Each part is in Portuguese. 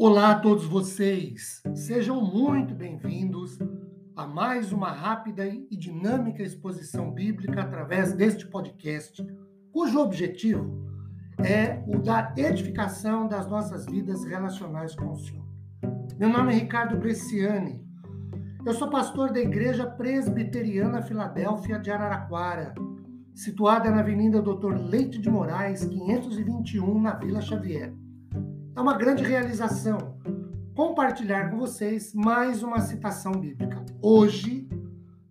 Olá a todos vocês, sejam muito bem-vindos a mais uma rápida e dinâmica exposição bíblica através deste podcast, cujo objetivo é o da edificação das nossas vidas relacionais com o Senhor. Meu nome é Ricardo Bresciani, eu sou pastor da Igreja Presbiteriana Filadélfia de Araraquara, situada na Avenida Doutor Leite de Moraes, 521, na Vila Xavier. É uma grande realização compartilhar com vocês mais uma citação bíblica. Hoje,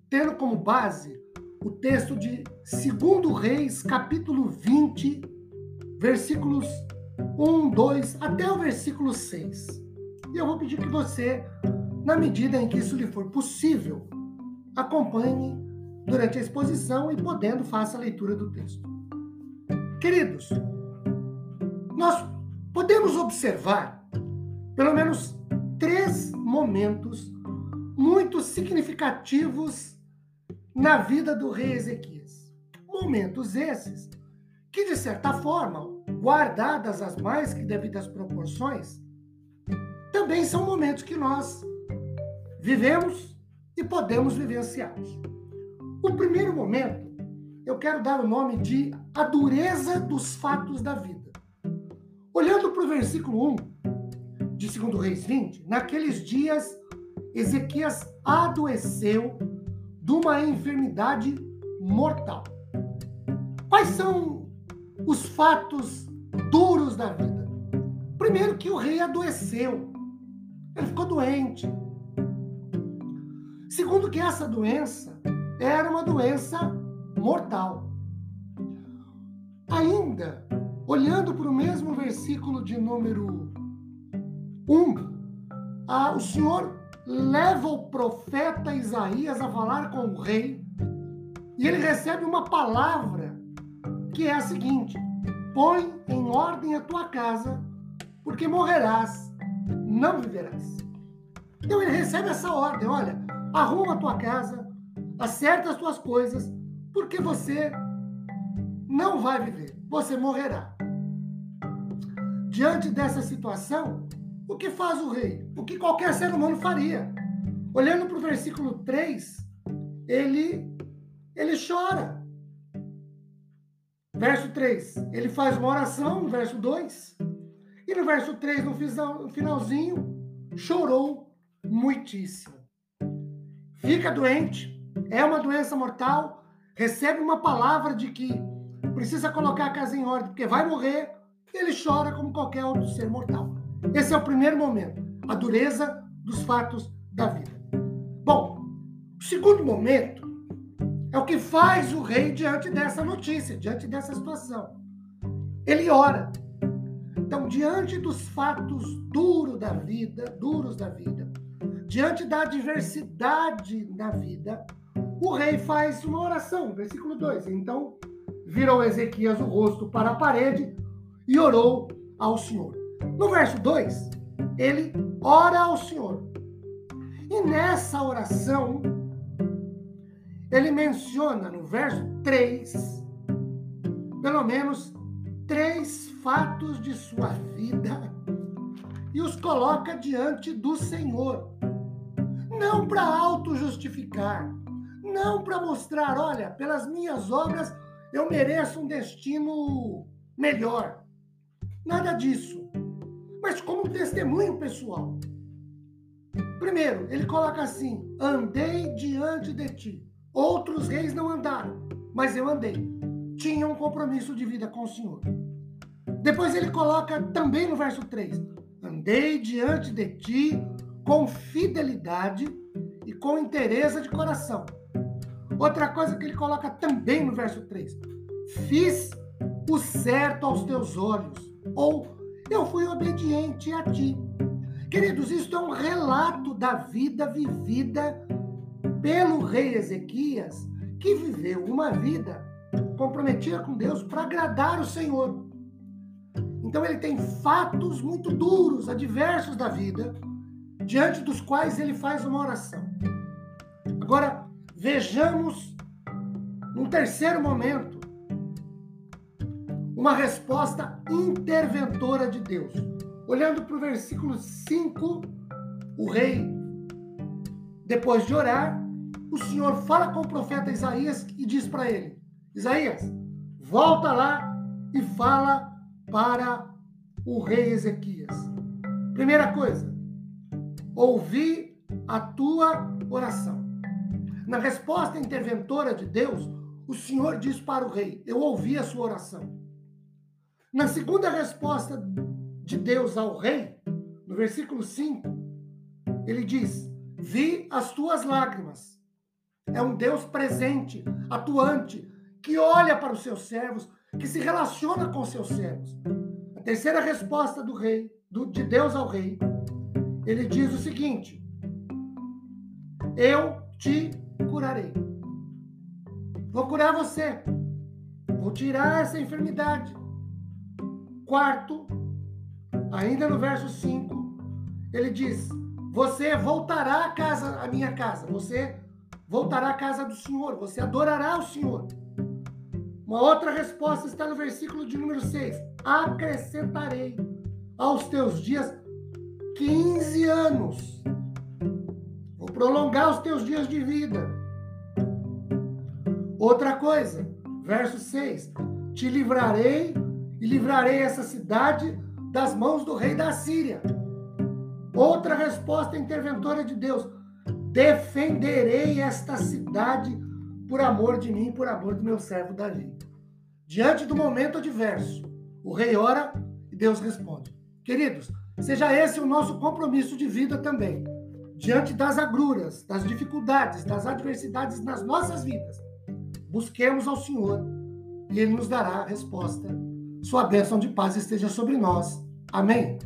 tendo como base o texto de 2 Reis, capítulo 20, versículos 1, 2 até o versículo 6. E eu vou pedir que você, na medida em que isso lhe for possível, acompanhe durante a exposição e podendo faça a leitura do texto. Queridos, nós observar pelo menos três momentos muito significativos na vida do rei Ezequias. Momentos esses que, de certa forma, guardadas as mais que devidas proporções, também são momentos que nós vivemos e podemos vivenciá-los. O primeiro momento, eu quero dar o nome de a dureza dos fatos da vida. Versículo 1 de 2 Reis 20, naqueles dias Ezequias adoeceu de uma enfermidade mortal. Quais são os fatos duros da vida? Primeiro, que o rei adoeceu, ele ficou doente. Segundo, que essa doença era uma doença mortal. Ainda, olhando para o mesmo versículo de número 1, ah, o Senhor leva o profeta Isaías a falar com o rei e ele recebe uma palavra que é a seguinte: põe em ordem a tua casa, porque morrerás, não viverás. Então ele recebe essa ordem: olha, arruma a tua casa, acerta as tuas coisas, porque você não vai viver, você morrerá. Diante dessa situação, o que faz o rei? O que qualquer ser humano faria. Olhando para o versículo 3, ele, ele chora. Verso 3, ele faz uma oração, no verso 2. E no verso 3, no finalzinho, chorou muitíssimo. Fica doente, é uma doença mortal, recebe uma palavra de que precisa colocar a casa em ordem, porque vai morrer, ele chora como qualquer outro ser mortal. Esse é o primeiro momento, a dureza dos fatos da vida. Bom, o segundo momento é o que faz o rei diante dessa notícia, diante dessa situação. Ele ora. Então, diante dos fatos duros da vida, duros da vida, diante da adversidade da vida, o rei faz uma oração, versículo 2. Então, virou Ezequias o rosto para a parede e orou ao Senhor. No verso 2, ele ora ao Senhor. E nessa oração, ele menciona no verso 3, pelo menos três fatos de sua vida e os coloca diante do Senhor. Não para auto-justificar, não para mostrar, olha, pelas minhas obras eu mereço um destino melhor. Nada disso. Mas como testemunho pessoal. Primeiro, ele coloca assim: andei diante de ti. Outros reis não andaram, mas eu andei. Tinha um compromisso de vida com o Senhor. Depois ele coloca também no verso 3: andei diante de ti com fidelidade e com interesse de coração. Outra coisa que ele coloca também no verso 3: fiz o certo aos teus olhos, ou eu fui obediente a ti. Queridos, isto é um relato da vida vivida pelo rei Ezequias, que viveu uma vida comprometida com Deus para agradar o Senhor. Então ele tem fatos muito duros, adversos da vida, diante dos quais ele faz uma oração. Agora, vejamos num terceiro momento uma resposta interventora de Deus. Olhando para o versículo 5, o rei, depois de orar, o Senhor fala com o profeta Isaías e diz para ele: Isaías, volta lá e fala para o rei Ezequias. Primeira coisa, ouvi a tua oração. Na resposta interventora de Deus, o Senhor diz para o rei: Eu ouvi a sua oração. Na segunda resposta de Deus ao rei, no versículo 5, ele diz: Vi as tuas lágrimas. É um Deus presente, atuante, que olha para os seus servos, que se relaciona com os seus servos. A terceira resposta do rei, do, de Deus ao rei, ele diz o seguinte: Eu te curarei. Vou curar você. Vou tirar essa enfermidade. Quarto, ainda no verso 5, ele diz: Você voltará à casa, à minha casa. Você voltará à casa do Senhor. Você adorará o Senhor. Uma outra resposta está no versículo de número 6. Acrescentarei aos teus dias 15 anos. Vou prolongar os teus dias de vida. Outra coisa, verso 6: Te livrarei e livrarei essa cidade das mãos do rei da Síria. Outra resposta interventora de Deus: defenderei esta cidade por amor de mim, por amor do meu servo Davi. Diante do momento adverso, o rei ora e Deus responde. Queridos, seja esse o nosso compromisso de vida também. Diante das agruras, das dificuldades, das adversidades nas nossas vidas, busquemos ao Senhor e Ele nos dará a resposta. Sua bênção de paz esteja sobre nós. Amém.